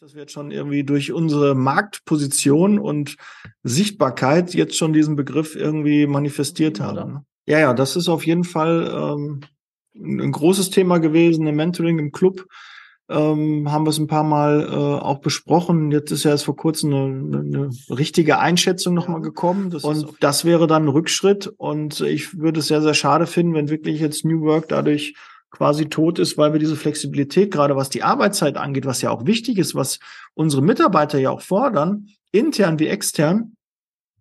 dass wir jetzt schon irgendwie durch unsere Marktposition und Sichtbarkeit jetzt schon diesen Begriff irgendwie manifestiert haben. Ne? Ja, ja, das ist auf jeden Fall ähm, ein großes Thema gewesen im Mentoring im Club. Ähm, haben wir es ein paar Mal äh, auch besprochen. Jetzt ist ja erst vor kurzem eine, eine richtige Einschätzung nochmal gekommen. Das und das wäre dann ein Rückschritt. Und ich würde es sehr, sehr schade finden, wenn wirklich jetzt New Work dadurch quasi tot ist, weil wir diese Flexibilität, gerade was die Arbeitszeit angeht, was ja auch wichtig ist, was unsere Mitarbeiter ja auch fordern, intern wie extern,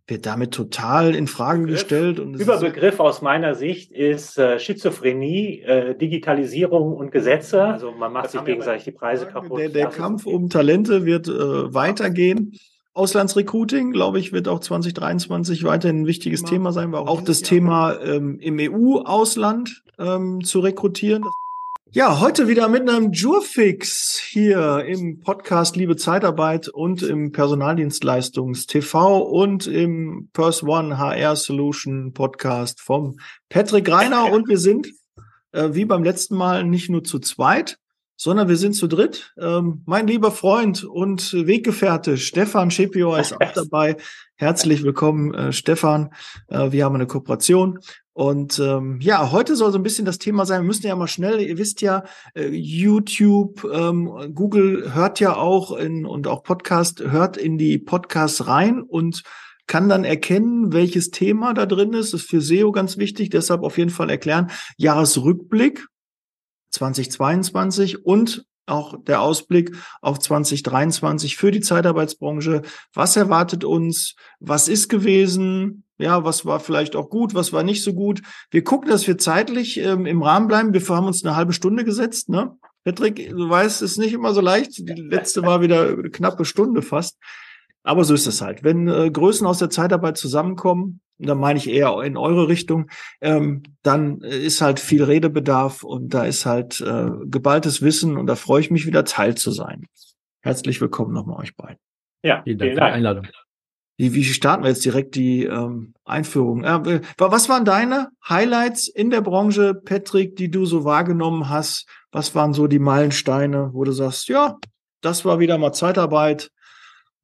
wird damit total in Frage Begriff, gestellt. Und Überbegriff aus meiner Sicht ist äh, Schizophrenie, äh, Digitalisierung und Gesetze. Also man macht sich gegenseitig die Preise kaputt. Der, der Kampf um Talente wird äh, weitergehen. Auslandsrecruiting, glaube ich, wird auch 2023 weiterhin ein wichtiges Thema, Thema sein. Auch, auch das Thema ähm, im EU-Ausland ähm, zu rekrutieren. Ja, heute wieder mit einem Jurfix hier im Podcast Liebe Zeitarbeit und im Personaldienstleistungs TV und im Pers One HR Solution Podcast vom Patrick Reiner und wir sind äh, wie beim letzten Mal nicht nur zu zweit, sondern wir sind zu dritt. Ähm, mein lieber Freund und Weggefährte Stefan Schepio ist auch dabei. Herzlich willkommen, äh, Stefan. Äh, wir haben eine Kooperation und ähm, ja, heute soll so ein bisschen das Thema sein. Wir müssen ja mal schnell, ihr wisst ja, äh, YouTube, ähm, Google hört ja auch in, und auch Podcast hört in die Podcasts rein und kann dann erkennen, welches Thema da drin ist. Das ist für SEO ganz wichtig, deshalb auf jeden Fall erklären. Jahresrückblick 2022 und auch der Ausblick auf 2023 für die Zeitarbeitsbranche. Was erwartet uns? Was ist gewesen? Ja, was war vielleicht auch gut, was war nicht so gut. Wir gucken, dass wir zeitlich ähm, im Rahmen bleiben. Wir haben uns eine halbe Stunde gesetzt, ne? Patrick, du weißt, es ist nicht immer so leicht. Die letzte war wieder eine knappe Stunde fast. Aber so ist es halt. Wenn äh, Größen aus der Zeitarbeit zusammenkommen, da meine ich eher in eure Richtung, ähm, dann ist halt viel Redebedarf und da ist halt äh, geballtes Wissen und da freue ich mich wieder Teil zu sein. Herzlich willkommen nochmal euch beiden. Ja, vielen Dank für die Einladung. Wie, wie starten wir jetzt direkt die ähm, Einführung? Äh, was waren deine Highlights in der Branche, Patrick, die du so wahrgenommen hast? Was waren so die Meilensteine, wo du sagst, ja, das war wieder mal Zeitarbeit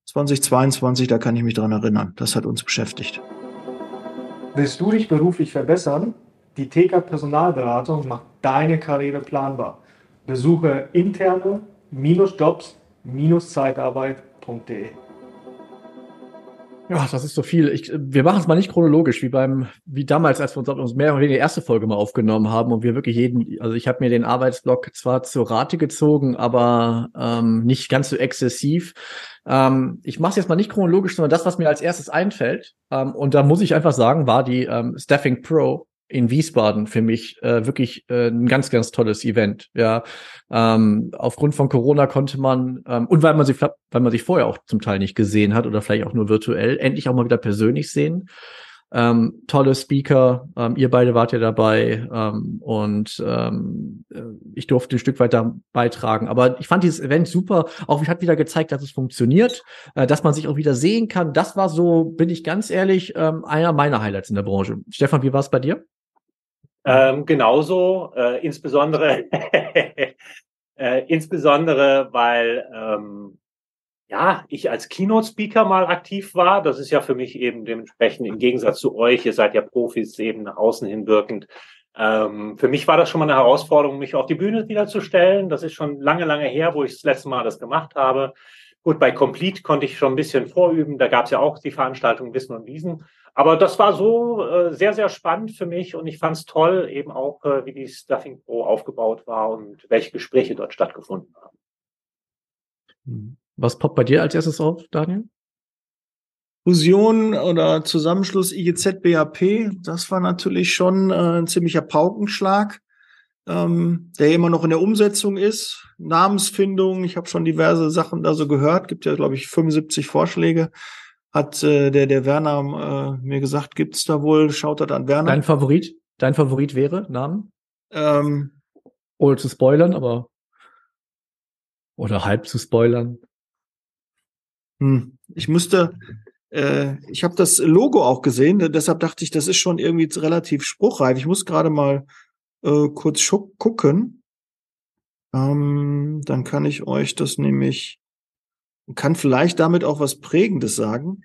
2022, da kann ich mich dran erinnern. Das hat uns beschäftigt. Willst du dich beruflich verbessern? Die TK Personalberatung macht deine Karriere planbar. Besuche interne-jobs-zeitarbeit.de. Ja, das ist so viel. Ich, wir machen es mal nicht chronologisch, wie beim, wie damals, als wir uns, uns mehr oder weniger die erste Folge mal aufgenommen haben und wir wirklich jeden, also ich habe mir den Arbeitsblock zwar zur Rate gezogen, aber ähm, nicht ganz so exzessiv. Ähm, ich mache es jetzt mal nicht chronologisch, sondern das, was mir als erstes einfällt. Ähm, und da muss ich einfach sagen, war die ähm, Staffing Pro in Wiesbaden für mich äh, wirklich äh, ein ganz, ganz tolles Event. Ja, ähm, aufgrund von Corona konnte man ähm, und weil man sich, weil man sich vorher auch zum Teil nicht gesehen hat oder vielleicht auch nur virtuell, endlich auch mal wieder persönlich sehen. Ähm, tolle Speaker, ähm, ihr beide wart ja dabei ähm, und ähm, äh, ich durfte ein Stück weiter beitragen. Aber ich fand dieses Event super. Auch hat wieder gezeigt, dass es funktioniert, äh, dass man sich auch wieder sehen kann. Das war so, bin ich ganz ehrlich, ähm, einer meiner Highlights in der Branche. Stefan, wie war es bei dir? Ähm, genauso, äh, insbesondere, äh, insbesondere, weil ähm, ja, ich als Keynote-Speaker mal aktiv war. Das ist ja für mich eben dementsprechend im Gegensatz zu euch, ihr seid ja Profis, eben nach außen hin wirkend. Ähm, für mich war das schon mal eine Herausforderung, mich auf die Bühne wieder zu stellen. Das ist schon lange, lange her, wo ich das letzte Mal das gemacht habe. Gut, bei Complete konnte ich schon ein bisschen vorüben. Da gab es ja auch die Veranstaltung Wissen und Wiesen. Aber das war so äh, sehr, sehr spannend für mich und ich fand es toll, eben auch, äh, wie die Stuffing Pro aufgebaut war und welche Gespräche dort stattgefunden haben. Hm. Was poppt bei dir als erstes auf, Daniel? Fusion oder Zusammenschluss IGZ BAP, das war natürlich schon äh, ein ziemlicher Paukenschlag, ähm, der immer noch in der Umsetzung ist. Namensfindung, ich habe schon diverse Sachen da so gehört, gibt ja, glaube ich, 75 Vorschläge hat äh, der, der Werner äh, mir gesagt, gibt's da wohl, schaut er an Werner. Dein Favorit? Dein Favorit wäre Namen? Ähm, Ohne zu spoilern, aber oder halb zu spoilern. Hm. Ich müsste, äh, ich habe das Logo auch gesehen, deshalb dachte ich, das ist schon irgendwie relativ spruchreif. Ich muss gerade mal äh, kurz gucken. Ähm, dann kann ich euch das nämlich und kann vielleicht damit auch was Prägendes sagen.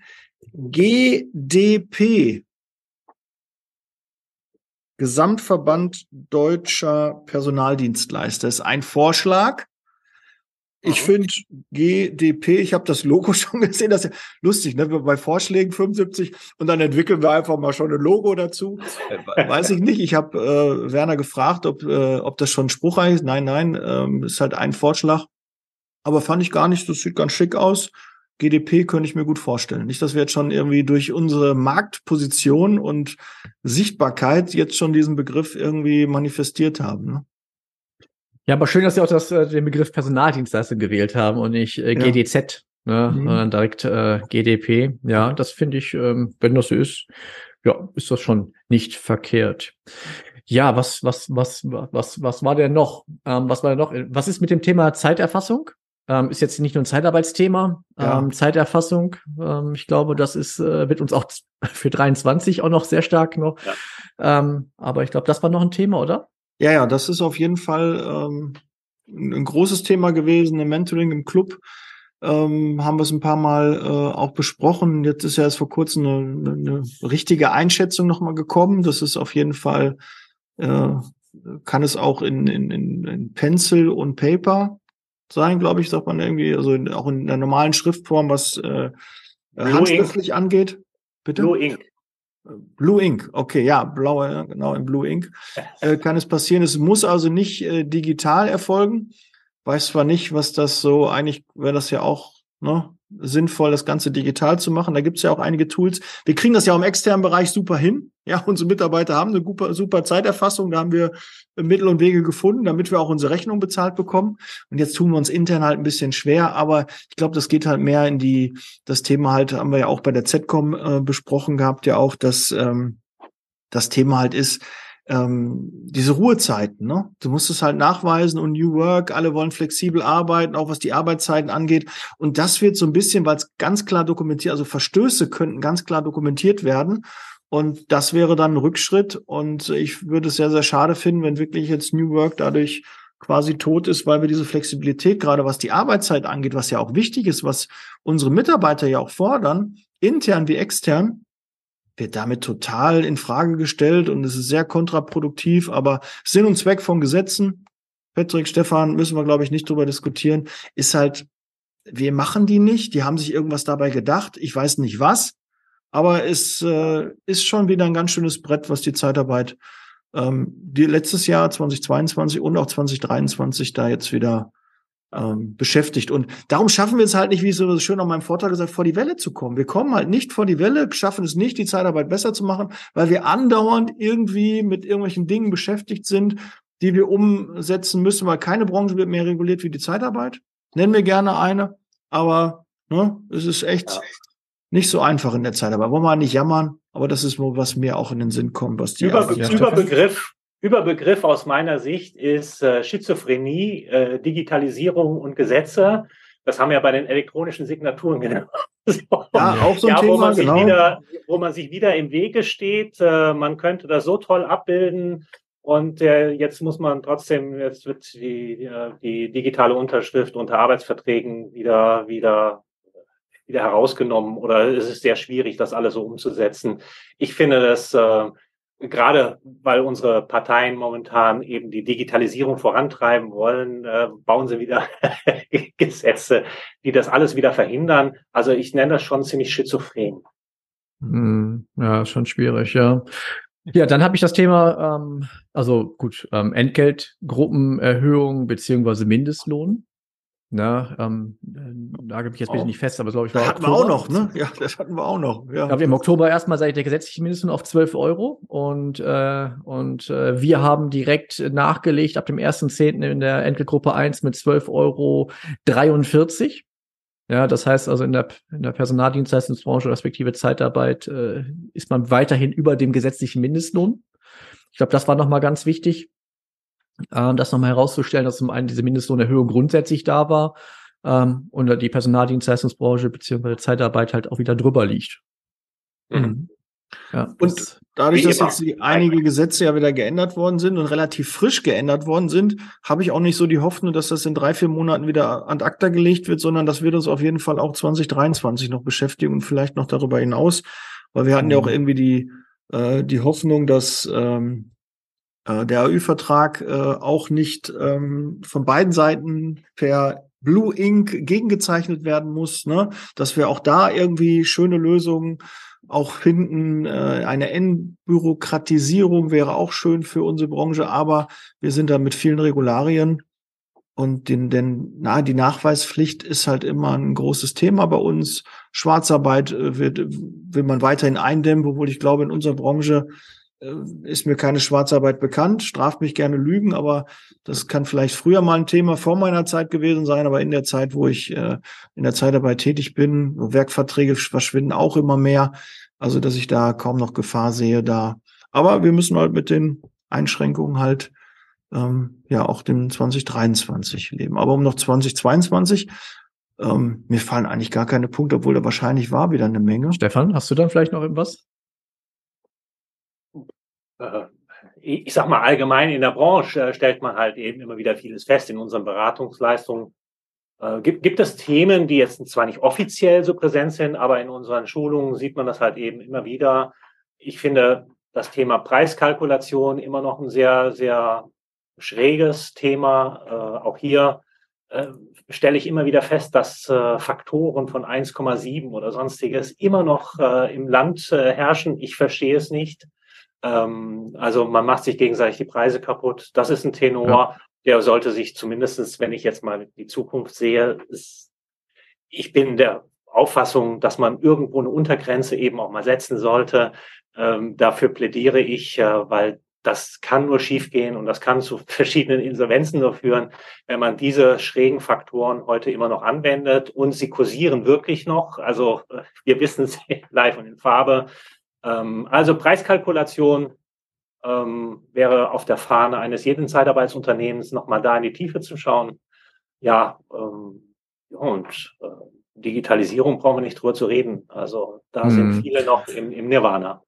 GDP. Gesamtverband Deutscher Personaldienstleister ist ein Vorschlag. Ich finde GDP, ich habe das Logo schon gesehen, das ist ja lustig, ne? Bei Vorschlägen 75 und dann entwickeln wir einfach mal schon ein Logo dazu. Äh, weiß ich nicht. Ich habe äh, Werner gefragt, ob, äh, ob das schon spruchreich ist. Nein, nein, ähm, ist halt ein Vorschlag. Aber fand ich gar nicht, das sieht ganz schick aus. GDP könnte ich mir gut vorstellen. Nicht, dass wir jetzt schon irgendwie durch unsere Marktposition und Sichtbarkeit jetzt schon diesen Begriff irgendwie manifestiert haben. Ne? Ja, aber schön, dass Sie auch das, äh, den Begriff Personaldienstleister gewählt haben und nicht äh, ja. GDZ, ne, mhm. sondern direkt äh, GDP. Ja, das finde ich, ähm, wenn das so ist, ja, ist das schon nicht verkehrt. Ja, was, was, was, was, was war denn noch? Ähm, was war denn noch? Was ist mit dem Thema Zeiterfassung? Ähm, ist jetzt nicht nur ein Zeitarbeitsthema, ja. ähm, Zeiterfassung. Ähm, ich glaube, das ist, äh, wird uns auch für 23 auch noch sehr stark noch. Ja. Ähm, aber ich glaube, das war noch ein Thema, oder? Ja, ja, das ist auf jeden Fall ähm, ein großes Thema gewesen, im Mentoring im Club. Ähm, haben wir es ein paar Mal äh, auch besprochen. Jetzt ist ja erst vor kurzem eine, eine richtige Einschätzung nochmal gekommen. Das ist auf jeden Fall, äh, kann es auch in, in, in, in Pencil und Paper sein, glaube ich, sagt man irgendwie, also in, auch in der normalen Schriftform, was äh, handschriftlich angeht. Bitte? Blue Ink. Blue Ink, okay, ja, blaue, genau, in Blue Ink äh, kann es passieren. Es muss also nicht äh, digital erfolgen. Weiß zwar nicht, was das so, eigentlich wäre das ja auch ne, sinnvoll, das Ganze digital zu machen. Da gibt es ja auch einige Tools. Wir kriegen das ja im externen Bereich super hin. Ja, unsere Mitarbeiter haben eine super, super Zeiterfassung. Da haben wir Mittel und Wege gefunden, damit wir auch unsere Rechnung bezahlt bekommen. Und jetzt tun wir uns intern halt ein bisschen schwer, aber ich glaube, das geht halt mehr in die, das Thema halt, haben wir ja auch bei der ZCOM äh, besprochen gehabt, ja auch, dass ähm, das Thema halt ist, ähm, diese Ruhezeiten, ne? Du musst es halt nachweisen und New Work, alle wollen flexibel arbeiten, auch was die Arbeitszeiten angeht. Und das wird so ein bisschen, weil es ganz klar dokumentiert, also Verstöße könnten ganz klar dokumentiert werden. Und das wäre dann ein Rückschritt. Und ich würde es sehr, sehr schade finden, wenn wirklich jetzt New Work dadurch quasi tot ist, weil wir diese Flexibilität, gerade was die Arbeitszeit angeht, was ja auch wichtig ist, was unsere Mitarbeiter ja auch fordern, intern wie extern, wird damit total in Frage gestellt und es ist sehr kontraproduktiv, aber Sinn und Zweck von Gesetzen, Patrick, Stefan, müssen wir, glaube ich, nicht drüber diskutieren, ist halt, wir machen die nicht, die haben sich irgendwas dabei gedacht, ich weiß nicht was, aber es äh, ist schon wieder ein ganz schönes Brett, was die Zeitarbeit ähm, die letztes Jahr 2022 und auch 2023 da jetzt wieder ähm, beschäftigt. Und darum schaffen wir es halt nicht, wie es so schön auf meinem Vortrag gesagt, vor die Welle zu kommen. Wir kommen halt nicht vor die Welle, schaffen es nicht, die Zeitarbeit besser zu machen, weil wir andauernd irgendwie mit irgendwelchen Dingen beschäftigt sind, die wir umsetzen müssen, weil keine Branche wird mehr reguliert wie die Zeitarbeit. Nennen wir gerne eine, aber ne, es ist echt ja. nicht so einfach in der Zeitarbeit. Wollen wir nicht jammern, aber das ist nur, was mir auch in den Sinn kommt, was die Über, Überbegriff Überbegriff aus meiner Sicht ist äh, Schizophrenie, äh, Digitalisierung und Gesetze. Das haben wir bei den elektronischen Signaturen genau. Ja, auch so ein ja, Thema, wo man, genau. sich wieder, wo man sich wieder im Wege steht. Äh, man könnte das so toll abbilden. Und äh, jetzt muss man trotzdem, jetzt wird die, äh, die digitale Unterschrift unter Arbeitsverträgen wieder, wieder, wieder herausgenommen oder es ist sehr schwierig, das alles so umzusetzen. Ich finde das äh, gerade weil unsere Parteien momentan eben die Digitalisierung vorantreiben wollen, äh, bauen sie wieder Gesetze, die das alles wieder verhindern. Also ich nenne das schon ziemlich schizophren. Hm, ja, schon schwierig, ja. Ja, dann habe ich das Thema, ähm, also gut, ähm, Entgeltgruppenerhöhung beziehungsweise Mindestlohn. Na, ähm, da gebe ich jetzt ein bisschen nicht fest, aber glaube ich war. Das hatten Oktober. wir auch noch, ne? Ja, das hatten wir auch noch. Ja. ja im Oktober erstmal seit der gesetzliche Mindestlohn auf 12 Euro und, äh, und äh, wir haben direkt nachgelegt ab dem 1.10. in der Enkelgruppe 1 mit 12 Euro 43. Ja, das heißt also in der, in der Personaldienstleistungsbranche respektive Zeitarbeit äh, ist man weiterhin über dem gesetzlichen Mindestlohn. Ich glaube, das war nochmal ganz wichtig äh, das nochmal herauszustellen, dass zum einen diese Mindestlohnerhöhung grundsätzlich da war ähm, und die Personaldienstleistungsbranche beziehungsweise Zeitarbeit halt auch wieder drüber liegt. Mhm. Ja, und dadurch, dass jetzt die, einige Gesetze ja wieder geändert worden sind und relativ frisch geändert worden sind, habe ich auch nicht so die Hoffnung, dass das in drei, vier Monaten wieder ad acta gelegt wird, sondern das wird uns auf jeden Fall auch 2023 noch beschäftigen und vielleicht noch darüber hinaus. Weil wir hatten mhm. ja auch mhm. irgendwie die, äh, die Hoffnung, dass ähm, äh, der AÜ-Vertrag äh, auch nicht ähm, von beiden Seiten per Blue Ink gegengezeichnet werden muss, ne? dass wir auch da irgendwie schöne Lösungen auch finden. Äh, eine Entbürokratisierung wäre auch schön für unsere Branche, aber wir sind da mit vielen Regularien und den, denn na, die Nachweispflicht ist halt immer ein großes Thema bei uns. Schwarzarbeit äh, wird, will man weiterhin eindämmen, obwohl ich glaube, in unserer Branche äh, ist mir keine Schwarzarbeit bekannt, straft mich gerne Lügen, aber das kann vielleicht früher mal ein Thema vor meiner Zeit gewesen sein, aber in der Zeit, wo ich äh, in der Zeitarbeit tätig bin, Werkverträge verschwinden auch immer mehr, also dass ich da kaum noch Gefahr sehe da. Aber wir müssen halt mit den Einschränkungen halt ähm, ja auch dem 2023 leben. Aber um noch 2022 ähm, mir fallen eigentlich gar keine Punkte, obwohl da wahrscheinlich war wieder eine Menge. Stefan, hast du dann vielleicht noch irgendwas? Äh, ich sag mal, allgemein in der Branche äh, stellt man halt eben immer wieder vieles fest. In unseren Beratungsleistungen äh, gibt, gibt es Themen, die jetzt zwar nicht offiziell so präsent sind, aber in unseren Schulungen sieht man das halt eben immer wieder. Ich finde das Thema Preiskalkulation immer noch ein sehr, sehr schräges Thema. Auch hier stelle ich immer wieder fest, dass Faktoren von 1,7 oder sonstiges immer noch im Land herrschen. Ich verstehe es nicht. Ähm, also man macht sich gegenseitig die Preise kaputt. Das ist ein Tenor, ja. der sollte sich zumindestens, wenn ich jetzt mal die Zukunft sehe, ist, ich bin der Auffassung, dass man irgendwo eine Untergrenze eben auch mal setzen sollte. Ähm, dafür plädiere ich, äh, weil das kann nur schiefgehen und das kann zu verschiedenen Insolvenzen nur führen, wenn man diese schrägen Faktoren heute immer noch anwendet und sie kursieren wirklich noch. Also äh, wir wissen es live und in Farbe. Ähm, also Preiskalkulation ähm, wäre auf der Fahne eines jeden Zeitarbeitsunternehmens nochmal da in die Tiefe zu schauen. Ja, ähm, und äh, Digitalisierung brauchen wir nicht drüber zu reden. Also da hm. sind mhm. viele noch im, im Nirvana.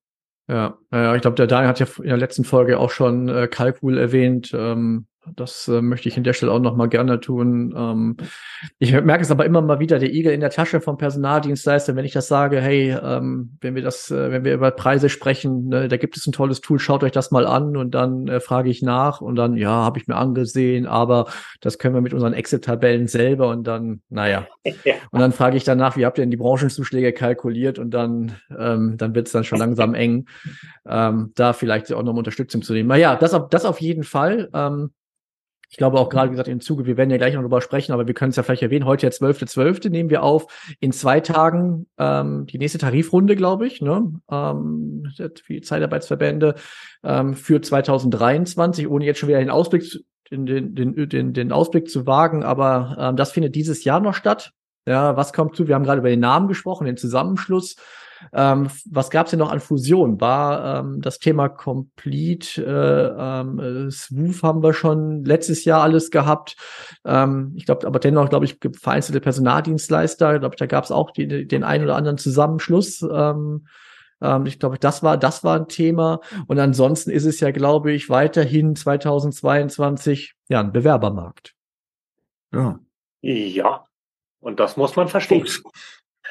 Ja, ja, ich glaube, der Daniel hat ja in der letzten Folge auch schon äh, Kalkul erwähnt. Ähm, das äh, möchte ich in der Stelle auch noch mal gerne tun. Ähm, ich merke es aber immer mal wieder, der Igel in der Tasche vom Personaldienstleister, wenn ich das sage, hey, ähm, wenn wir das, äh, wenn wir über Preise sprechen, ne, da gibt es ein tolles Tool, schaut euch das mal an und dann äh, frage ich nach und dann, ja, habe ich mir angesehen, aber das können wir mit unseren Excel-Tabellen selber und dann, naja. Ja. Und dann frage ich danach, wie habt ihr denn die Branchenzuschläge kalkuliert und dann, ähm, dann wird es dann schon langsam eng, ähm, da vielleicht auch noch Unterstützung zu nehmen. Naja, das das auf jeden Fall. Ich glaube auch gerade, wie gesagt, im Zuge, wir werden ja gleich noch drüber sprechen, aber wir können es ja vielleicht erwähnen, heute der 12.12. .12. nehmen wir auf, in zwei Tagen ähm, die nächste Tarifrunde, glaube ich, ne? ähm, für Zeitarbeitsverbände ähm, für 2023, ohne jetzt schon wieder den Ausblick, den, den, den, den, den Ausblick zu wagen, aber ähm, das findet dieses Jahr noch statt. Ja, was kommt zu? Wir haben gerade über den Namen gesprochen, den Zusammenschluss. Ähm, was gab es denn noch an Fusion? War ähm, das Thema Complete, äh, ähm, äh, Swoof haben wir schon letztes Jahr alles gehabt. Ähm, ich glaube, aber dennoch, glaube ich, vereinzelte Personaldienstleister. Ich glaube, da gab es auch die, den einen oder anderen Zusammenschluss. Ähm, ähm, ich glaube, das war, das war ein Thema. Und ansonsten ist es ja, glaube ich, weiterhin 2022 ja ein Bewerbermarkt. Ja. Ja. Und das muss man verstehen.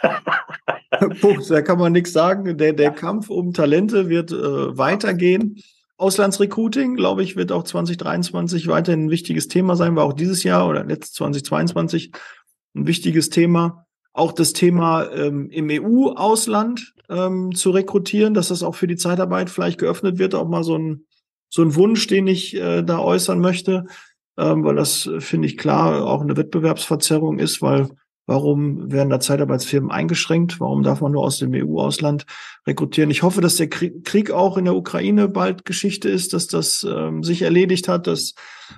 Punkt, da kann man nichts sagen. Der, der Kampf um Talente wird äh, weitergehen. Auslandsrecruiting, glaube ich, wird auch 2023 weiterhin ein wichtiges Thema sein, war auch dieses Jahr oder letzt 2022 ein wichtiges Thema. Auch das Thema ähm, im EU-Ausland ähm, zu rekrutieren, dass das auch für die Zeitarbeit vielleicht geöffnet wird, auch mal so ein, so ein Wunsch, den ich äh, da äußern möchte, ähm, weil das, äh, finde ich klar, auch eine Wettbewerbsverzerrung ist, weil Warum werden da Zeitarbeitsfirmen eingeschränkt? Warum darf man nur aus dem EU-Ausland rekrutieren? Ich hoffe, dass der Krieg auch in der Ukraine bald Geschichte ist, dass das ähm, sich erledigt hat, dass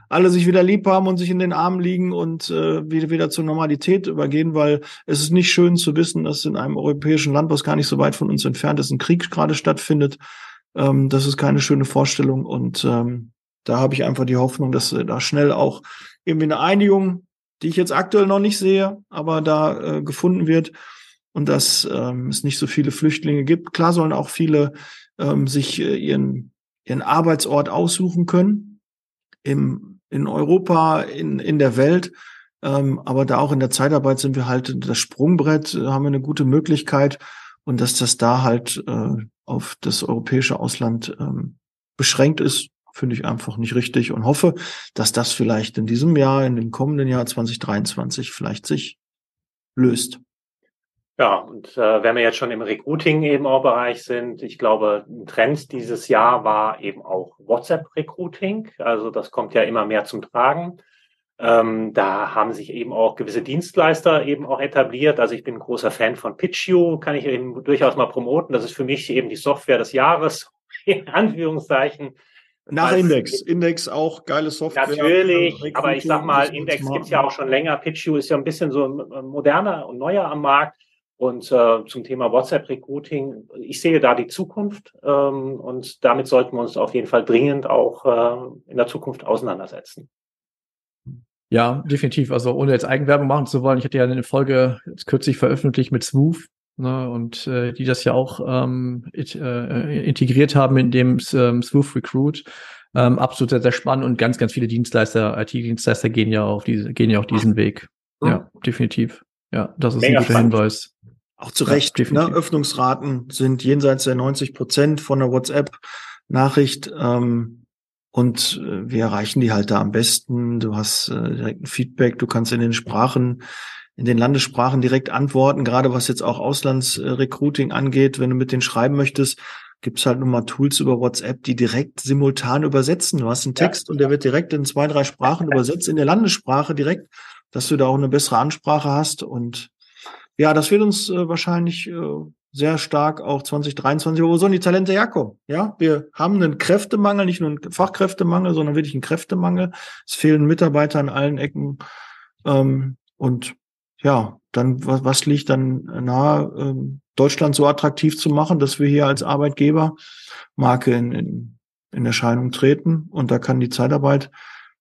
alle sich wieder lieb haben und sich in den Armen liegen und äh, wieder, wieder zur Normalität übergehen, weil es ist nicht schön zu wissen, dass in einem europäischen Land, was gar nicht so weit von uns entfernt ist, ein Krieg gerade stattfindet. Ähm, das ist keine schöne Vorstellung und ähm, da habe ich einfach die Hoffnung, dass da schnell auch irgendwie eine Einigung die ich jetzt aktuell noch nicht sehe, aber da äh, gefunden wird. und dass ähm, es nicht so viele Flüchtlinge gibt. Klar sollen auch viele ähm, sich äh, ihren, ihren Arbeitsort aussuchen können im, in Europa, in, in der Welt. Ähm, aber da auch in der Zeitarbeit sind wir halt das Sprungbrett, äh, haben wir eine gute Möglichkeit und dass das da halt äh, auf das europäische Ausland ähm, beschränkt ist, finde ich einfach nicht richtig und hoffe, dass das vielleicht in diesem Jahr, in dem kommenden Jahr 2023 vielleicht sich löst. Ja, und äh, wenn wir jetzt schon im Recruiting eben auch Bereich sind, ich glaube, ein Trend dieses Jahr war eben auch WhatsApp-Recruiting. Also das kommt ja immer mehr zum Tragen. Ähm, da haben sich eben auch gewisse Dienstleister eben auch etabliert. Also ich bin ein großer Fan von PitchU, kann ich eben durchaus mal promoten. Das ist für mich eben die Software des Jahres, in Anführungszeichen. Nach Als, Index. Index auch geile Software. Natürlich, aber ich sag mal, Index gibt's ja auch schon länger. PitchU ist ja ein bisschen so moderner und neuer am Markt. Und äh, zum Thema WhatsApp-Recruiting, ich sehe da die Zukunft ähm, und damit sollten wir uns auf jeden Fall dringend auch äh, in der Zukunft auseinandersetzen. Ja, definitiv. Also ohne jetzt Eigenwerbung machen zu wollen, ich hatte ja eine Folge jetzt kürzlich veröffentlicht mit Smooth, ne, und äh, die das ja auch ähm, it, äh, integriert haben in dem ähm, Smooth Recruit. Ähm, absolut sehr, sehr spannend und ganz, ganz viele Dienstleister, IT-Dienstleister gehen ja auf diese, gehen ja auch diesen Weg. Ja, definitiv. Ja, das ist Mega ein guter spannend. Hinweis. Auch zu Recht, ja, ne? Öffnungsraten sind jenseits der 90 Prozent von der WhatsApp-Nachricht. Ähm, und äh, wir erreichen die halt da am besten. Du hast äh, direkt ein Feedback, du kannst in den Sprachen, in den Landessprachen direkt antworten, gerade was jetzt auch Auslandsrecruiting angeht. Wenn du mit denen schreiben möchtest, gibt's halt nochmal Tools über WhatsApp, die direkt simultan übersetzen. Du hast einen Text ja. und der wird direkt in zwei, drei Sprachen übersetzt, in der Landessprache direkt dass du da auch eine bessere Ansprache hast. Und ja, das wird uns äh, wahrscheinlich äh, sehr stark auch 2023. Wo sollen die Talente herkommen? Ja, wir haben einen Kräftemangel, nicht nur einen Fachkräftemangel, sondern wirklich einen Kräftemangel. Es fehlen Mitarbeiter an allen Ecken. Ähm, und ja, dann, was, was liegt dann nahe, ähm, Deutschland so attraktiv zu machen, dass wir hier als Arbeitgeber Marke in, in, in Erscheinung treten. Und da kann die Zeitarbeit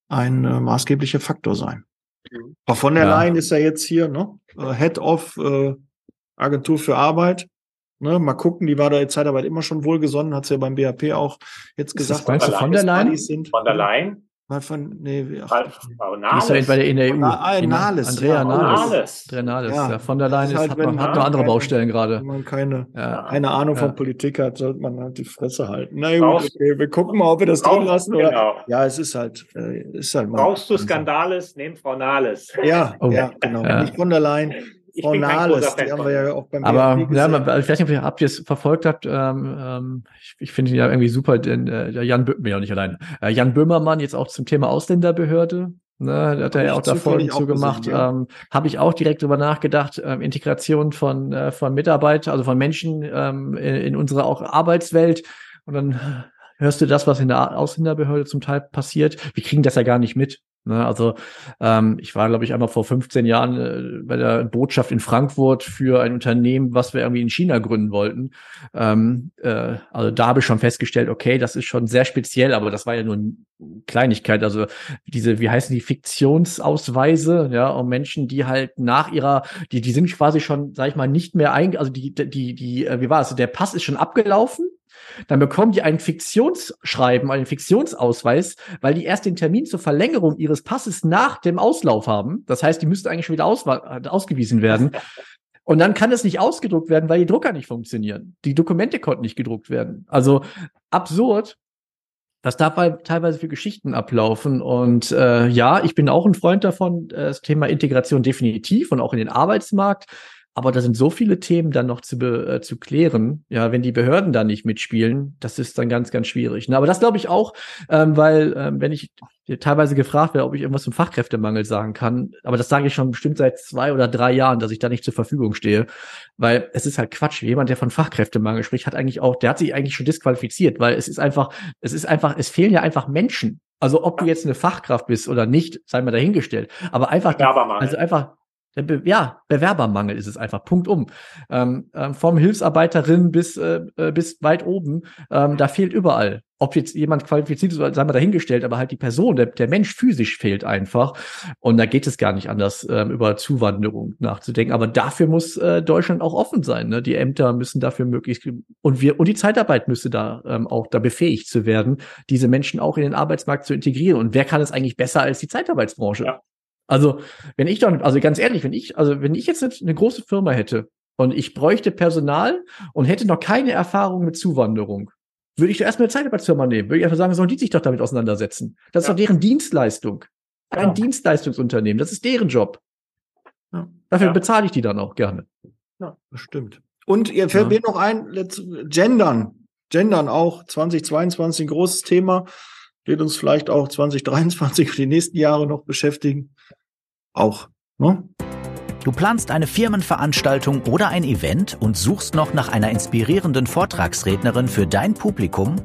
ein äh, maßgeblicher Faktor sein. Mhm. Frau von der ja. Leyen ist ja jetzt hier, ne? Äh, Head of äh, Agentur für Arbeit. Ne, mal gucken, die war da jetzt Zeitarbeit immer schon wohlgesonnen, hat sie ja beim BHP auch jetzt gesagt. Meinst du von der Leyen? Von der Leyen? Von, nee, ach, Nahles. Die ist ja bei der in der EU. Äh, Nahles. Andrea ja, Nahles. Andrea Nahles. Ja. ja. Von der Leyen ist, halt, hat, man, hat noch andere Baustellen gerade. Wenn man keine, ja. keine Ahnung von Politik hat, sollte man halt die Fresse halten. Na gut, okay, wir gucken mal, ob wir das drin lassen. Oder, genau. Ja, es ist halt, äh, ist halt mal. Brauchst du Skandales, nehm Frau Nahles. Ja, oh. ja, genau. Nicht von der Leyen ich Frau Nahles, die haben wir ja auch beim Aber ja, ich weiß nicht, ob ihr es verfolgt habt. Ähm, ähm, ich, ich finde ihn ja irgendwie super, denn äh, Jan Böhmermann, ja nicht allein. Äh, Jan Böhmermann jetzt auch zum Thema Ausländerbehörde. Ne, da hat er ja auch da Folgen zu gemacht. Ja. Ähm, Habe ich auch direkt drüber nachgedacht. Ähm, Integration von äh, von Mitarbeitern, also von Menschen ähm, in, in unserer auch Arbeitswelt. Und dann hörst du das, was in der Ausländerbehörde zum Teil passiert. Wir kriegen das ja gar nicht mit. Ne, also ähm, ich war, glaube ich, einmal vor 15 Jahren äh, bei der Botschaft in Frankfurt für ein Unternehmen, was wir irgendwie in China gründen wollten. Ähm, äh, also da habe ich schon festgestellt, okay, das ist schon sehr speziell, aber das war ja nur eine Kleinigkeit. Also diese, wie heißen die, Fiktionsausweise, ja, um Menschen, die halt nach ihrer, die, die sind quasi schon, sag ich mal, nicht mehr ein, also die, die, die, äh, wie war es, der Pass ist schon abgelaufen dann bekommen die ein Fiktionsschreiben, einen Fiktionsausweis, weil die erst den Termin zur Verlängerung ihres Passes nach dem Auslauf haben. Das heißt, die müssten eigentlich schon wieder aus, ausgewiesen werden. Und dann kann es nicht ausgedruckt werden, weil die Drucker nicht funktionieren. Die Dokumente konnten nicht gedruckt werden. Also absurd, was dabei teilweise für Geschichten ablaufen. Und äh, ja, ich bin auch ein Freund davon, äh, das Thema Integration definitiv und auch in den Arbeitsmarkt. Aber da sind so viele Themen dann noch zu, äh, zu klären. Ja, wenn die Behörden da nicht mitspielen, das ist dann ganz, ganz schwierig. Ne? Aber das glaube ich auch, ähm, weil ähm, wenn ich teilweise gefragt werde, ob ich irgendwas zum Fachkräftemangel sagen kann, aber das sage ich schon bestimmt seit zwei oder drei Jahren, dass ich da nicht zur Verfügung stehe, weil es ist halt Quatsch. Jemand, der von Fachkräftemangel spricht, hat eigentlich auch, der hat sich eigentlich schon disqualifiziert, weil es ist einfach, es ist einfach, es fehlen ja einfach Menschen. Also ob du jetzt eine Fachkraft bist oder nicht, sei mal dahingestellt. Aber einfach, also einfach Der Be ja, Bewerbermangel ist es einfach. Punkt um. Ähm, ähm, vom Hilfsarbeiterin bis, äh, äh, bis weit oben, ähm, da fehlt überall. Ob jetzt jemand qualifiziert ist, sagen wir dahingestellt, aber halt die Person, der, der Mensch physisch fehlt einfach. Und da geht es gar nicht anders, ähm, über Zuwanderung nachzudenken. Aber dafür muss äh, Deutschland auch offen sein. Ne? Die Ämter müssen dafür möglichst und wir und die Zeitarbeit müsste da ähm, auch da befähigt zu werden, diese Menschen auch in den Arbeitsmarkt zu integrieren. Und wer kann es eigentlich besser als die Zeitarbeitsbranche? Ja. Also, wenn ich doch, also ganz ehrlich, wenn ich, also wenn ich jetzt eine große Firma hätte und ich bräuchte Personal und hätte noch keine Erfahrung mit Zuwanderung, würde ich doch erstmal eine Zeitarbeitsfirma nehmen. Würde ich einfach sagen, sollen die sich doch damit auseinandersetzen. Das ja. ist doch deren Dienstleistung. Ein ja. Dienstleistungsunternehmen. Das ist deren Job. Ja. Dafür bezahle ich die dann auch gerne. Ja, das stimmt. Und ihr fällt mir noch ein, Gendern. Gendern auch 2022 ein großes Thema. Wird uns vielleicht auch 2023 für die nächsten Jahre noch beschäftigen. Auch. Ne? Du planst eine Firmenveranstaltung oder ein Event und suchst noch nach einer inspirierenden Vortragsrednerin für dein Publikum?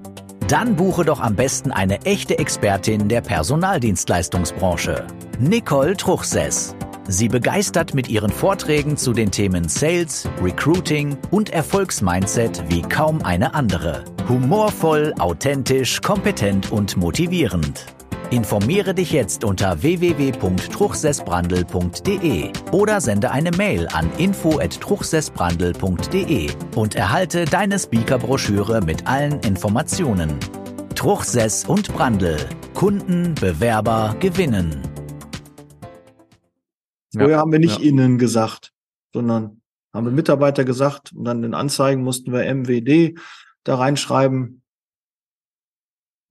Dann buche doch am besten eine echte Expertin der Personaldienstleistungsbranche, Nicole Truchsess. Sie begeistert mit ihren Vorträgen zu den Themen Sales, Recruiting und Erfolgsmindset wie kaum eine andere. Humorvoll, authentisch, kompetent und motivierend. Informiere dich jetzt unter www.truchsessbrandel.de oder sende eine Mail an info@truchsessbrandel.de und erhalte deine Speakerbroschüre mit allen Informationen. Truchsess und Brandel. Kunden, Bewerber gewinnen. Vorher ja, haben wir nicht ja. innen gesagt, sondern haben wir Mitarbeiter gesagt und dann in Anzeigen mussten wir MWD da reinschreiben.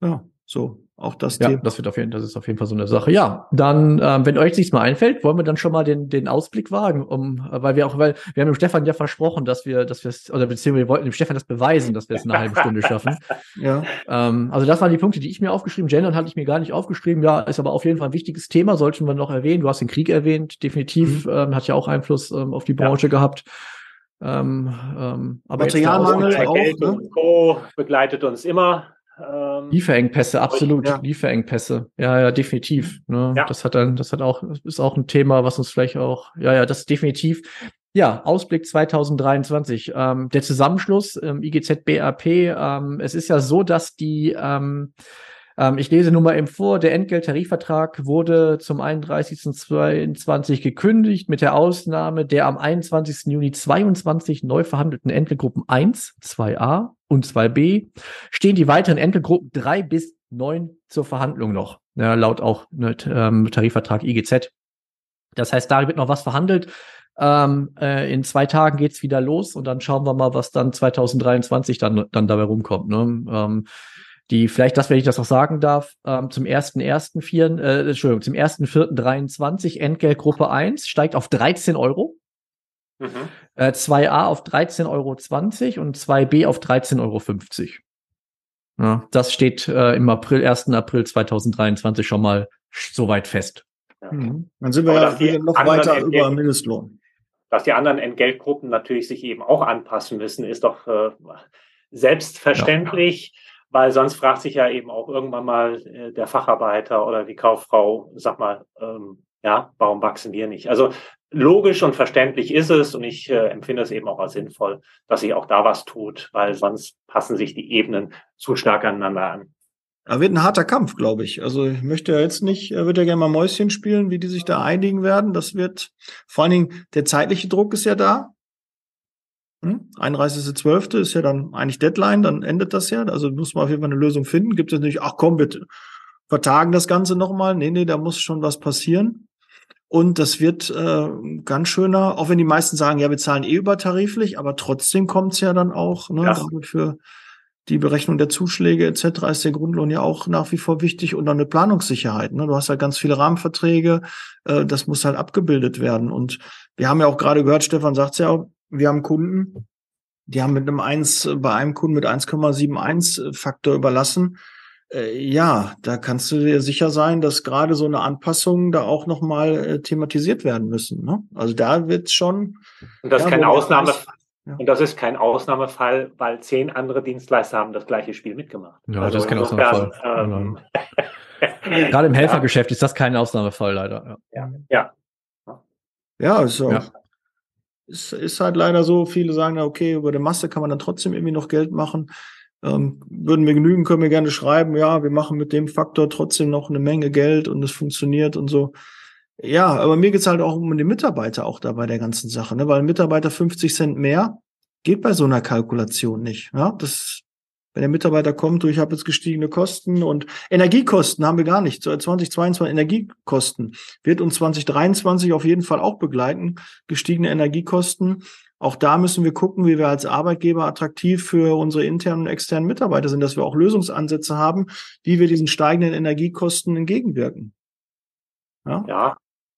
Ja, so auch das ja, Thema. Das wird auf jeden, das ist auf jeden Fall so eine Sache. Ja, dann, ähm, wenn euch nichts mehr einfällt, wollen wir dann schon mal den, den Ausblick wagen, um, weil wir auch, weil wir haben dem Stefan ja versprochen, dass wir, dass wir es, oder beziehungsweise wir wollten dem Stefan das beweisen, dass wir es in einer halben Stunde schaffen. Ja. Ähm, also das waren die Punkte, die ich mir aufgeschrieben. Gendern hatte ich mir gar nicht aufgeschrieben. Ja, ist aber auf jeden Fall ein wichtiges Thema, sollten wir noch erwähnen. Du hast den Krieg erwähnt, definitiv, mhm. ähm, hat ja auch Einfluss ähm, auf die Branche ja. gehabt. Ähm, ähm, aber Materialmangel auch, ne? Co. begleitet uns immer. Ähm, Lieferengpässe, absolut. Ja. Lieferengpässe. Ja, ja, definitiv. Ne? Ja. Das hat dann, das hat auch, ist auch ein Thema, was uns vielleicht auch, ja, ja, das definitiv. Ja, Ausblick 2023. Ähm, der Zusammenschluss ähm, IGZ BAP. Ähm, es ist ja so, dass die ähm, ähm, ich lese nur mal eben vor, der Entgelttarifvertrag wurde zum 31.22 gekündigt mit der Ausnahme der am 21. Juni 22 neu verhandelten Entgeltgruppen 1, 2a und 2b stehen die weiteren Entgeltgruppen 3 bis 9 zur Verhandlung noch, ja, laut auch ne, ähm, Tarifvertrag IGZ. Das heißt, da wird noch was verhandelt. Ähm, äh, in zwei Tagen geht's wieder los und dann schauen wir mal, was dann 2023 dann, dann dabei rumkommt. Ne? Ähm, die vielleicht, das, wenn ich das auch sagen darf, ähm, zum ersten ersten vier, äh, Entschuldigung, zum ersten vierten 23 Entgeltgruppe 1 steigt auf 13 Euro. Mhm. Äh, 2a auf 13,20 Euro und 2b auf 13,50 Euro. Ja, das steht äh, im April, 1. April 2023 schon mal soweit fest. Ja. Mhm. Dann sind wir ja noch weiter über Mindestlohn. Dass die anderen Entgeltgruppen natürlich sich eben auch anpassen müssen, ist doch äh, selbstverständlich. Ja weil sonst fragt sich ja eben auch irgendwann mal äh, der Facharbeiter oder die Kauffrau, sag mal, ähm, ja, warum wachsen wir nicht? Also logisch und verständlich ist es und ich äh, empfinde es eben auch als sinnvoll, dass sich auch da was tut, weil sonst passen sich die Ebenen zu stark aneinander an. Da wird ein harter Kampf, glaube ich. Also ich möchte ja jetzt nicht, er wird ja gerne mal Mäuschen spielen, wie die sich da einigen werden. Das wird vor allen Dingen der zeitliche Druck ist ja da. Hm? 31.12. ist ja dann eigentlich Deadline, dann endet das ja. Also muss man auf jeden Fall eine Lösung finden. Gibt es nicht, ach komm, bitte vertagen das Ganze nochmal. Nee, nee, da muss schon was passieren. Und das wird äh, ganz schöner, auch wenn die meisten sagen, ja, wir zahlen eh übertariflich, aber trotzdem kommt's ja dann auch, ne, ja. für die Berechnung der Zuschläge etc. ist der Grundlohn ja auch nach wie vor wichtig und dann eine Planungssicherheit. Ne? Du hast halt ganz viele Rahmenverträge, äh, das muss halt abgebildet werden. Und wir haben ja auch gerade gehört, Stefan sagt's ja auch, wir haben Kunden, die haben mit einem 1, bei einem Kunden mit 1,71 Faktor überlassen. Äh, ja, da kannst du dir sicher sein, dass gerade so eine Anpassung da auch nochmal äh, thematisiert werden müssen. Ne? Also da wird schon. Und das ja, ist kein Ausnahme. Ja. Und das ist kein Ausnahmefall, weil zehn andere Dienstleister haben das gleiche Spiel mitgemacht. Ja, also das ist kein Ausnahmefall. Ähm, Gerade im Helfergeschäft ja. ist das kein Ausnahmefall, leider. Ja. ja. Ja, ist auch. Ja. Ist, ist halt leider so, viele sagen, okay, über der Masse kann man dann trotzdem irgendwie noch Geld machen. Ähm, würden wir genügen, können wir gerne schreiben, ja, wir machen mit dem Faktor trotzdem noch eine Menge Geld und es funktioniert und so. Ja, aber mir geht's halt auch um den Mitarbeiter auch da bei der ganzen Sache, ne? weil ein Mitarbeiter 50 Cent mehr geht bei so einer Kalkulation nicht. Ja, das, wenn der Mitarbeiter kommt, du, ich habe jetzt gestiegene Kosten und Energiekosten haben wir gar nicht. 2022 Energiekosten wird uns 2023 auf jeden Fall auch begleiten. Gestiegene Energiekosten. Auch da müssen wir gucken, wie wir als Arbeitgeber attraktiv für unsere internen und externen Mitarbeiter sind, dass wir auch Lösungsansätze haben, wie wir diesen steigenden Energiekosten entgegenwirken. Ja, ja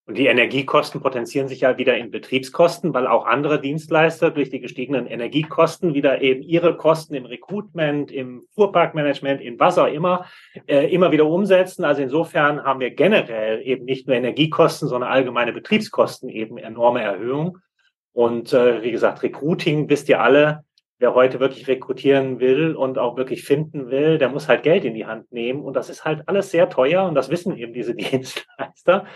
und die Energiekosten potenzieren sich ja wieder in Betriebskosten, weil auch andere Dienstleister durch die gestiegenen Energiekosten wieder eben ihre Kosten im Recruitment, im Fuhrparkmanagement, in was auch immer, äh, immer wieder umsetzen. Also insofern haben wir generell eben nicht nur Energiekosten, sondern allgemeine Betriebskosten eben enorme Erhöhung. Und äh, wie gesagt, Recruiting, wisst ihr alle, wer heute wirklich rekrutieren will und auch wirklich finden will, der muss halt Geld in die Hand nehmen. Und das ist halt alles sehr teuer und das wissen eben diese Dienstleister.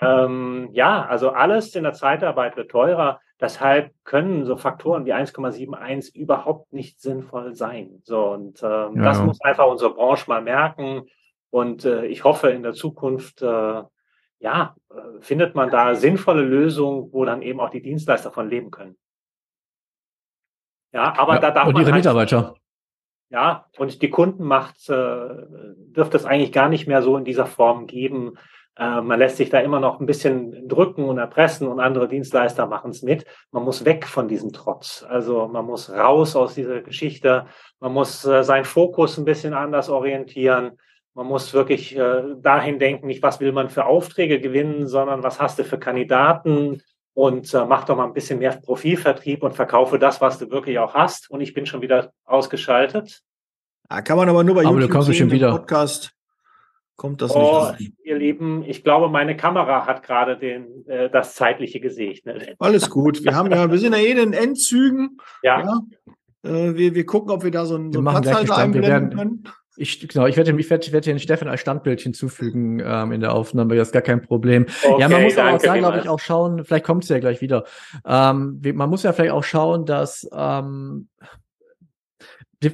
Ähm, ja, also alles in der Zeitarbeit wird teurer. Deshalb können so Faktoren wie 1,71 überhaupt nicht sinnvoll sein. So, und ähm, ja. das muss einfach unsere Branche mal merken. Und äh, ich hoffe in der Zukunft, äh, ja, äh, findet man da sinnvolle Lösungen, wo dann eben auch die Dienstleister von leben können. Ja, aber ja, da darf und man. ihre halt, Mitarbeiter. Ja, und die Kundenmacht äh, dürfte es eigentlich gar nicht mehr so in dieser Form geben. Äh, man lässt sich da immer noch ein bisschen drücken und erpressen und andere Dienstleister machen es mit. Man muss weg von diesem Trotz. Also man muss raus aus dieser Geschichte. Man muss äh, seinen Fokus ein bisschen anders orientieren. Man muss wirklich äh, dahin denken, nicht was will man für Aufträge gewinnen, sondern was hast du für Kandidaten, und äh, mach doch mal ein bisschen mehr Profilvertrieb und verkaufe das, was du wirklich auch hast. Und ich bin schon wieder ausgeschaltet. Ja, kann man aber nur bei aber YouTube du sehen, wieder. Podcast kommt das oh, nicht. Ihr Lieben, ich glaube, meine Kamera hat gerade den, äh, das zeitliche gesegnet. Alles gut. Wir haben ja, wir sind ja eh in den Endzügen. Ja. ja. Äh, wir, wir gucken, ob wir da so einen, so einen Platzhalter einblenden können. Ich, genau, ich werde, ich werde, ich werde den Steffen als Standbild hinzufügen ähm, in der Aufnahme, das ist gar kein Problem. Okay, ja, man muss aber auch sagen, glaube ich, auch schauen, vielleicht kommt es ja gleich wieder. Ähm, man muss ja vielleicht auch schauen, dass ähm,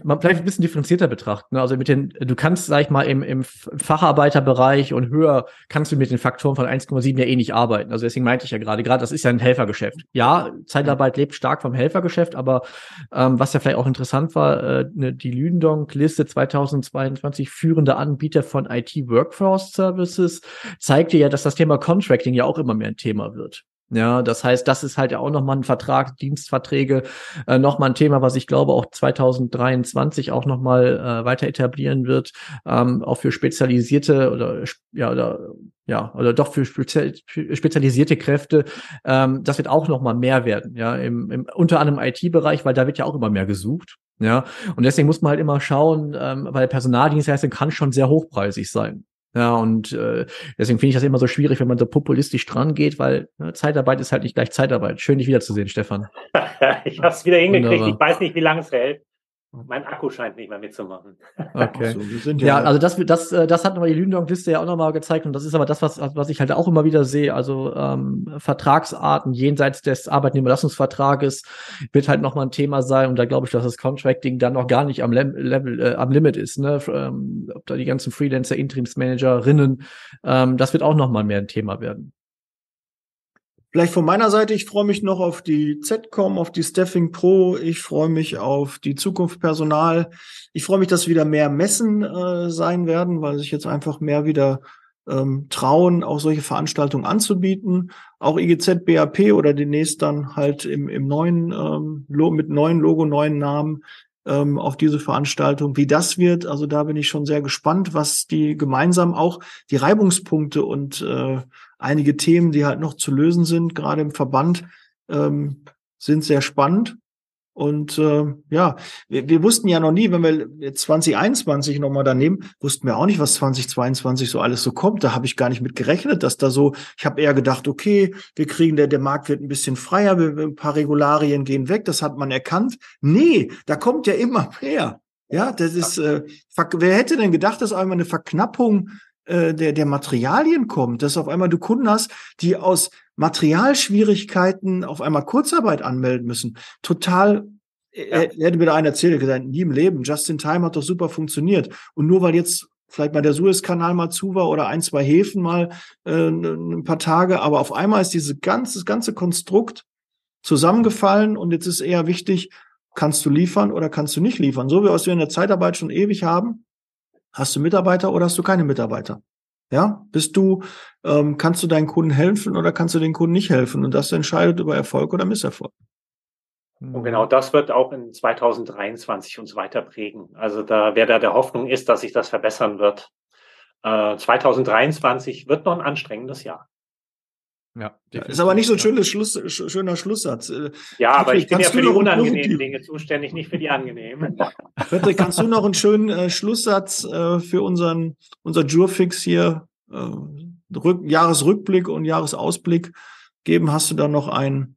man vielleicht ein bisschen differenzierter betrachten. Ne? Also mit den, du kannst, sag ich mal, im, im Facharbeiterbereich und höher kannst du mit den Faktoren von 1,7 ja eh nicht arbeiten. Also deswegen meinte ich ja gerade, gerade das ist ja ein Helfergeschäft. Ja, Zeitarbeit lebt stark vom Helfergeschäft, aber ähm, was ja vielleicht auch interessant war, äh, ne, die Lündonk-Liste 2022 führende Anbieter von IT-Workforce Services zeigte ja, dass das Thema Contracting ja auch immer mehr ein Thema wird. Ja, das heißt, das ist halt ja auch nochmal ein Vertrag, Dienstverträge, äh, nochmal ein Thema, was ich glaube auch 2023 auch nochmal äh, weiter etablieren wird, ähm, auch für spezialisierte oder ja oder ja oder doch für, spezialisierte Kräfte. Ähm, das wird auch nochmal mehr werden, ja, im, im unter anderem IT-Bereich, weil da wird ja auch immer mehr gesucht. Ja, und deswegen muss man halt immer schauen, ähm, weil Personaldienstleistung kann schon sehr hochpreisig sein. Ja, und äh, deswegen finde ich das immer so schwierig, wenn man so populistisch dran geht, weil ne, Zeitarbeit ist halt nicht gleich Zeitarbeit. Schön, dich wiederzusehen, Stefan. ich habe es wieder hingekriegt. Wunderbar. Ich weiß nicht, wie lange es hält. Mein Akku scheint nicht mehr mitzumachen. Okay. So, ja, ja, also das, das, äh, das hat nochmal die Lündong-Liste ja auch nochmal gezeigt und das ist aber das, was, was ich halt auch immer wieder sehe. Also ähm, Vertragsarten jenseits des Arbeitnehmerlassungsvertrages wird halt nochmal ein Thema sein und da glaube ich, dass das Contracting dann noch gar nicht am Level, äh, am Limit ist. Ne? Ähm, ob da die ganzen Freelancer, Interimsmanagerinnen, ähm, das wird auch nochmal mehr ein Thema werden. Vielleicht von meiner Seite, ich freue mich noch auf die ZCOM, auf die Staffing Pro, ich freue mich auf die Zukunft Personal. Ich freue mich, dass wieder mehr Messen äh, sein werden, weil sich jetzt einfach mehr wieder ähm, trauen, auch solche Veranstaltungen anzubieten. Auch IGZ BAP oder demnächst dann halt im, im neuen, ähm, mit neuen Logo, neuen Namen ähm, auf diese Veranstaltung. Wie das wird, also da bin ich schon sehr gespannt, was die gemeinsam auch die Reibungspunkte und äh, einige Themen, die halt noch zu lösen sind, gerade im Verband, ähm, sind sehr spannend. Und äh, ja, wir, wir wussten ja noch nie, wenn wir jetzt 2021 nochmal daneben, wussten wir auch nicht, was 2022 so alles so kommt. Da habe ich gar nicht mit gerechnet, dass da so, ich habe eher gedacht, okay, wir kriegen, der, der Markt wird ein bisschen freier, wir, ein paar Regularien gehen weg, das hat man erkannt. Nee, da kommt ja immer mehr. Ja, das ist, äh, wer hätte denn gedacht, dass einmal eine Verknappung äh, der, der Materialien kommt, dass auf einmal du Kunden hast, die aus Materialschwierigkeiten auf einmal Kurzarbeit anmelden müssen. Total ja. Er, er hätte mir da einen erzählt, gesagt, nie im Leben. Just in Time hat doch super funktioniert. Und nur weil jetzt vielleicht mal der Suezkanal mal zu war oder ein, zwei Häfen mal äh, ein paar Tage, aber auf einmal ist dieses ganze, ganze Konstrukt zusammengefallen und jetzt ist eher wichtig, kannst du liefern oder kannst du nicht liefern? So wie wir es in der Zeitarbeit schon ewig haben, hast du Mitarbeiter oder hast du keine Mitarbeiter? Ja, bist du, ähm, kannst du deinen Kunden helfen oder kannst du den Kunden nicht helfen? Und das entscheidet über Erfolg oder Misserfolg. Und genau das wird auch in 2023 uns weiter prägen. Also da, wer da der Hoffnung ist, dass sich das verbessern wird. Äh, 2023 wird noch ein anstrengendes Jahr. Ja, ist aber nicht so ein schönes Schluss, schöner Schlusssatz. Äh, ja, Patrick, aber ich bin ja für die unangenehmen Dinge zuständig, nicht für die angenehmen. Patrick, kannst du noch einen schönen äh, Schlusssatz äh, für unseren unser Jurfix hier, äh, Rück, Jahresrückblick und Jahresausblick geben? Hast du da noch einen?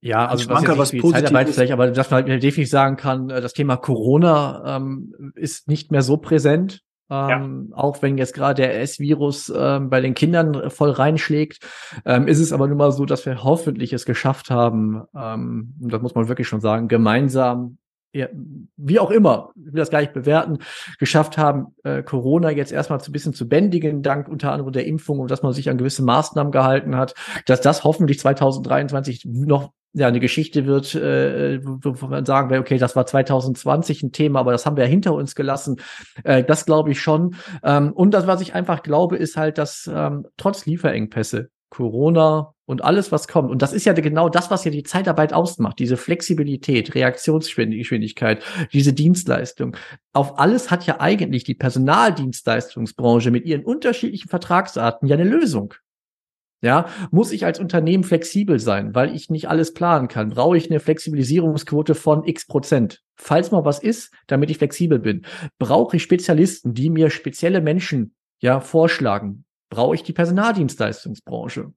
Ja, also was, jetzt was für Zeitarbeit vielleicht, aber dass man halt definitiv sagen kann, äh, das Thema Corona ähm, ist nicht mehr so präsent. Ähm, ja. Auch wenn jetzt gerade der S-Virus ähm, bei den Kindern voll reinschlägt, ähm, ist es aber nun mal so, dass wir hoffentlich es geschafft haben, ähm, das muss man wirklich schon sagen, gemeinsam ja, wie auch immer, ich will das gar nicht bewerten, geschafft haben, äh, Corona jetzt erstmal ein bisschen zu bändigen, dank unter anderem der Impfung und dass man sich an gewisse Maßnahmen gehalten hat, dass das hoffentlich 2023 noch ja eine Geschichte wird, äh, wo man sagen will, okay, das war 2020 ein Thema, aber das haben wir ja hinter uns gelassen. Äh, das glaube ich schon. Ähm, und das, was ich einfach glaube, ist halt, dass ähm, trotz Lieferengpässe Corona und alles, was kommt. Und das ist ja genau das, was ja die Zeitarbeit ausmacht. Diese Flexibilität, Reaktionsgeschwindigkeit, diese Dienstleistung. Auf alles hat ja eigentlich die Personaldienstleistungsbranche mit ihren unterschiedlichen Vertragsarten ja eine Lösung. Ja, muss ich als Unternehmen flexibel sein, weil ich nicht alles planen kann? Brauche ich eine Flexibilisierungsquote von x Prozent? Falls mal was ist, damit ich flexibel bin. Brauche ich Spezialisten, die mir spezielle Menschen ja vorschlagen? Brauche ich die Personaldienstleistungsbranche?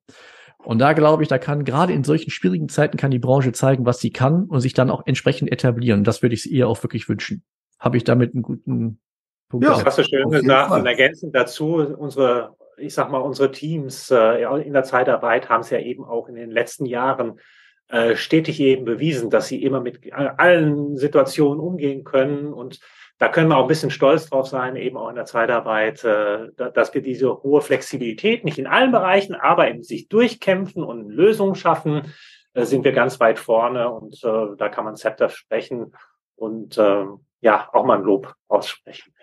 Und da glaube ich, da kann gerade in solchen schwierigen Zeiten kann die Branche zeigen, was sie kann und sich dann auch entsprechend etablieren. Das würde ich ihr auch wirklich wünschen. Habe ich damit einen guten Punkt. Ja, das hast du schön gesagt. Und ergänzend dazu, unsere ich sag mal, unsere Teams äh, in der Zeitarbeit haben es ja eben auch in den letzten Jahren äh, stetig eben bewiesen, dass sie immer mit allen Situationen umgehen können. Und da können wir auch ein bisschen stolz drauf sein, eben auch in der Zeitarbeit, äh, dass wir diese hohe Flexibilität nicht in allen Bereichen, aber in sich durchkämpfen und Lösungen schaffen, äh, sind wir ganz weit vorne. Und äh, da kann man Zepter sprechen und äh, ja, auch mal ein Lob aussprechen.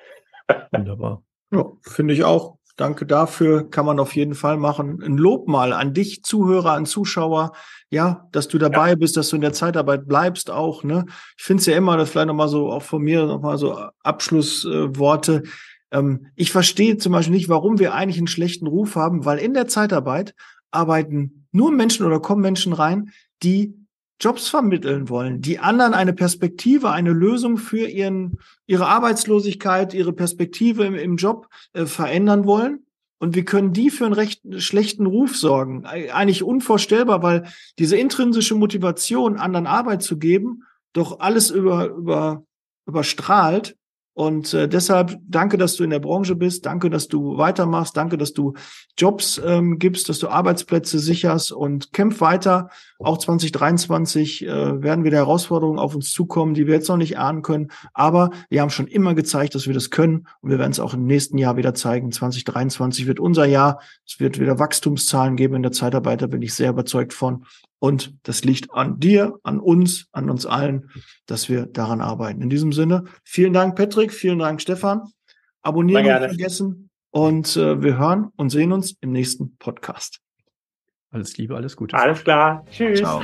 Wunderbar. Ja, finde ich auch. Danke dafür, kann man auf jeden Fall machen. Ein Lob mal an dich, Zuhörer, an Zuschauer, ja, dass du dabei ja. bist, dass du in der Zeitarbeit bleibst auch, ne? Ich finde es ja immer, das vielleicht nochmal so, auch von mir nochmal so Abschlussworte. Äh, ähm, ich verstehe zum Beispiel nicht, warum wir eigentlich einen schlechten Ruf haben, weil in der Zeitarbeit arbeiten nur Menschen oder kommen Menschen rein, die Jobs vermitteln wollen, die anderen eine Perspektive, eine Lösung für ihren, ihre Arbeitslosigkeit, ihre Perspektive im, im Job äh, verändern wollen. Und wir können die für einen recht schlechten Ruf sorgen. Eigentlich unvorstellbar, weil diese intrinsische Motivation, anderen Arbeit zu geben, doch alles über, über, überstrahlt und äh, deshalb danke, dass du in der Branche bist. Danke, dass du weitermachst. Danke, dass du Jobs ähm, gibst, dass du Arbeitsplätze sicherst und kämpf weiter. Auch 2023 äh, werden wieder Herausforderungen auf uns zukommen, die wir jetzt noch nicht ahnen können. Aber wir haben schon immer gezeigt, dass wir das können. Und wir werden es auch im nächsten Jahr wieder zeigen. 2023 wird unser Jahr. Es wird wieder Wachstumszahlen geben in der Zeitarbeit. Da bin ich sehr überzeugt von. Und das liegt an dir, an uns, an uns allen, dass wir daran arbeiten. In diesem Sinne, vielen Dank, Patrick, vielen Dank, Stefan. Abonnieren nicht vergessen. Und äh, wir hören und sehen uns im nächsten Podcast. Alles Liebe, alles Gute. Alles klar. Tschüss. Ciao.